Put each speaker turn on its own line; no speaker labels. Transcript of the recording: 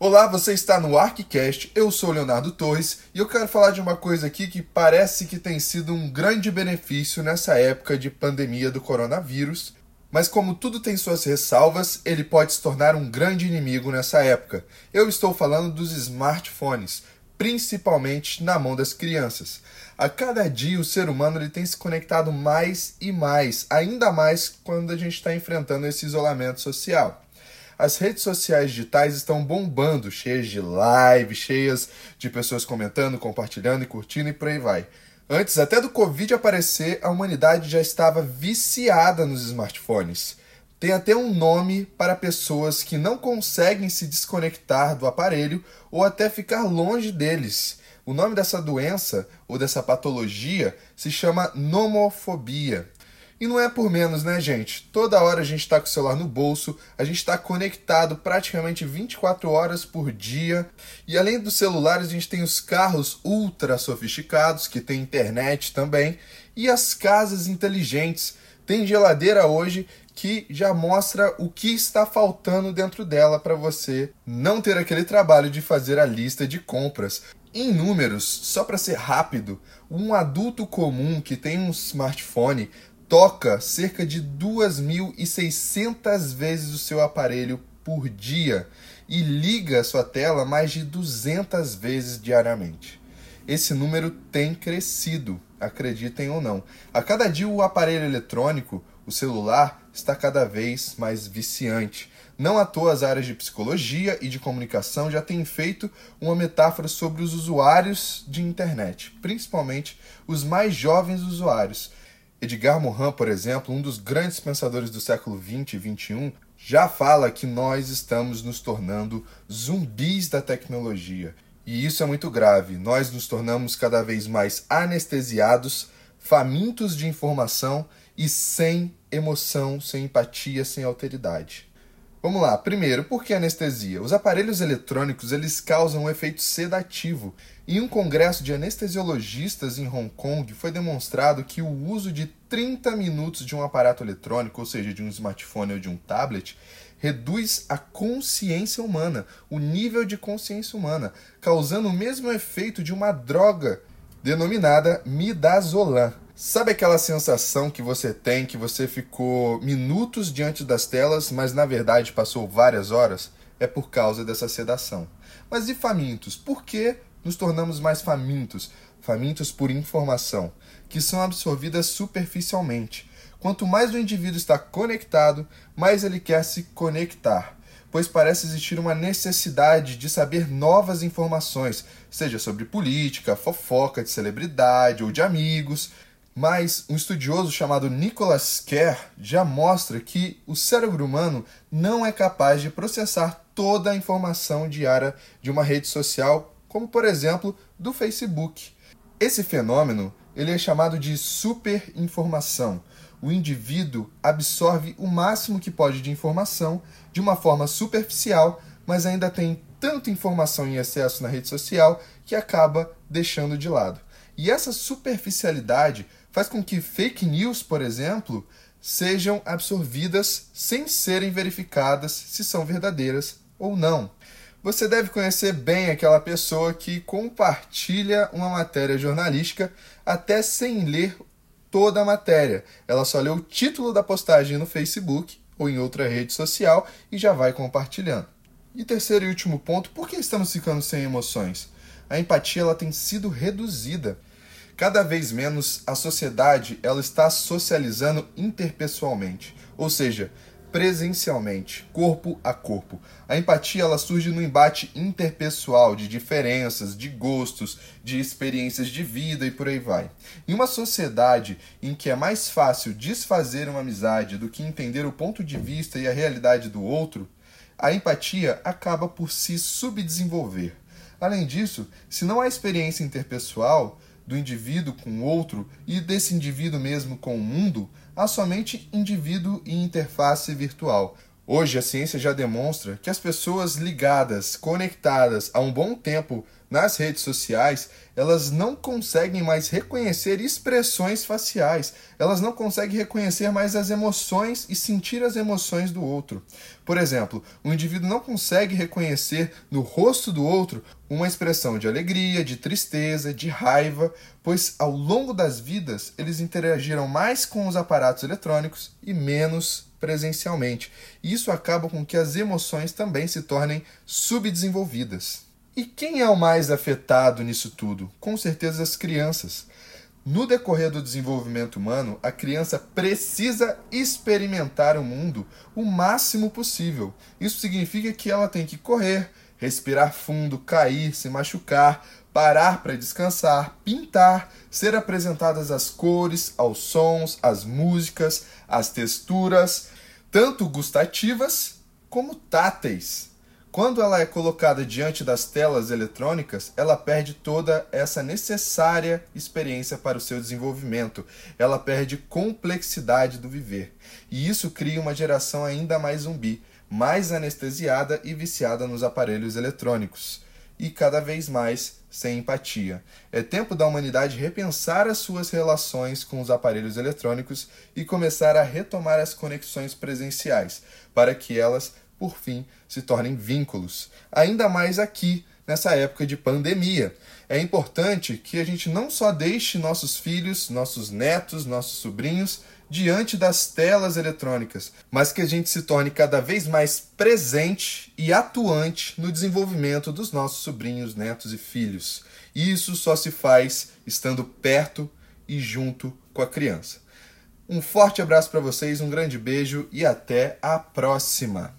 Olá, você está no ArcCast, eu sou Leonardo Torres e eu quero falar de uma coisa aqui que parece que tem sido um grande benefício nessa época de pandemia do coronavírus, mas como tudo tem suas ressalvas, ele pode se tornar um grande inimigo nessa época. Eu estou falando dos smartphones, principalmente na mão das crianças. A cada dia o ser humano ele tem se conectado mais e mais, ainda mais quando a gente está enfrentando esse isolamento social. As redes sociais digitais estão bombando, cheias de lives, cheias de pessoas comentando, compartilhando e curtindo e por aí vai. Antes até do Covid aparecer, a humanidade já estava viciada nos smartphones. Tem até um nome para pessoas que não conseguem se desconectar do aparelho ou até ficar longe deles. O nome dessa doença ou dessa patologia se chama nomofobia. E não é por menos, né, gente? Toda hora a gente está com o celular no bolso, a gente está conectado praticamente 24 horas por dia. E além dos celulares, a gente tem os carros ultra sofisticados, que tem internet também, e as casas inteligentes. Tem geladeira hoje que já mostra o que está faltando dentro dela para você não ter aquele trabalho de fazer a lista de compras. Em números, só para ser rápido, um adulto comum que tem um smartphone toca cerca de 2.600 vezes o seu aparelho por dia e liga a sua tela mais de 200 vezes diariamente. Esse número tem crescido, acreditem ou não. A cada dia o aparelho eletrônico, o celular, está cada vez mais viciante. Não à toa as áreas de psicologia e de comunicação já têm feito uma metáfora sobre os usuários de internet, principalmente os mais jovens usuários, Edgar Morin, por exemplo, um dos grandes pensadores do século XX e XXI, já fala que nós estamos nos tornando zumbis da tecnologia. E isso é muito grave. Nós nos tornamos cada vez mais anestesiados, famintos de informação e sem emoção, sem empatia, sem alteridade. Vamos lá. Primeiro, por que anestesia? Os aparelhos eletrônicos eles causam um efeito sedativo. Em um congresso de anestesiologistas em Hong Kong, foi demonstrado que o uso de 30 minutos de um aparato eletrônico, ou seja, de um smartphone ou de um tablet, reduz a consciência humana, o nível de consciência humana, causando o mesmo efeito de uma droga denominada midazolam. Sabe aquela sensação que você tem que você ficou minutos diante das telas, mas na verdade passou várias horas? É por causa dessa sedação. Mas e famintos? Por que nos tornamos mais famintos? Famintos por informação, que são absorvidas superficialmente. Quanto mais o indivíduo está conectado, mais ele quer se conectar pois parece existir uma necessidade de saber novas informações, seja sobre política, fofoca de celebridade ou de amigos, mas um estudioso chamado Nicholas Kerr já mostra que o cérebro humano não é capaz de processar toda a informação diária de uma rede social, como por exemplo do Facebook. Esse fenômeno ele é chamado de superinformação. O indivíduo absorve o máximo que pode de informação de uma forma superficial, mas ainda tem tanta informação em excesso na rede social que acaba deixando de lado. E essa superficialidade faz com que fake news, por exemplo, sejam absorvidas sem serem verificadas se são verdadeiras ou não. Você deve conhecer bem aquela pessoa que compartilha uma matéria jornalística até sem ler toda a matéria. Ela só lê o título da postagem no Facebook ou em outra rede social e já vai compartilhando. E terceiro e último ponto, por que estamos ficando sem emoções? A empatia ela tem sido reduzida. Cada vez menos a sociedade ela está socializando interpessoalmente, ou seja, presencialmente, corpo a corpo. A empatia ela surge no embate interpessoal de diferenças, de gostos, de experiências de vida e por aí vai. Em uma sociedade em que é mais fácil desfazer uma amizade do que entender o ponto de vista e a realidade do outro, a empatia acaba por se subdesenvolver. Além disso, se não há experiência interpessoal, do indivíduo com o outro e desse indivíduo mesmo com o mundo, há somente indivíduo e interface virtual. Hoje a ciência já demonstra que as pessoas ligadas, conectadas há um bom tempo nas redes sociais, elas não conseguem mais reconhecer expressões faciais, elas não conseguem reconhecer mais as emoções e sentir as emoções do outro. Por exemplo, o indivíduo não consegue reconhecer no rosto do outro uma expressão de alegria, de tristeza, de raiva, pois ao longo das vidas eles interagiram mais com os aparatos eletrônicos e menos presencialmente. Isso acaba com que as emoções também se tornem subdesenvolvidas. E quem é o mais afetado nisso tudo? Com certeza as crianças. No decorrer do desenvolvimento humano, a criança precisa experimentar o mundo o máximo possível. Isso significa que ela tem que correr, respirar fundo, cair, se machucar, parar para descansar, pintar, ser apresentadas as cores, aos sons, as músicas, as texturas, tanto gustativas como táteis. Quando ela é colocada diante das telas eletrônicas, ela perde toda essa necessária experiência para o seu desenvolvimento. Ela perde complexidade do viver. E isso cria uma geração ainda mais zumbi, mais anestesiada e viciada nos aparelhos eletrônicos. E cada vez mais sem empatia. É tempo da humanidade repensar as suas relações com os aparelhos eletrônicos e começar a retomar as conexões presenciais, para que elas por fim, se tornem vínculos. Ainda mais aqui, nessa época de pandemia. É importante que a gente não só deixe nossos filhos, nossos netos, nossos sobrinhos diante das telas eletrônicas, mas que a gente se torne cada vez mais presente e atuante no desenvolvimento dos nossos sobrinhos, netos e filhos. Isso só se faz estando perto e junto com a criança. Um forte abraço para vocês, um grande beijo e até a próxima!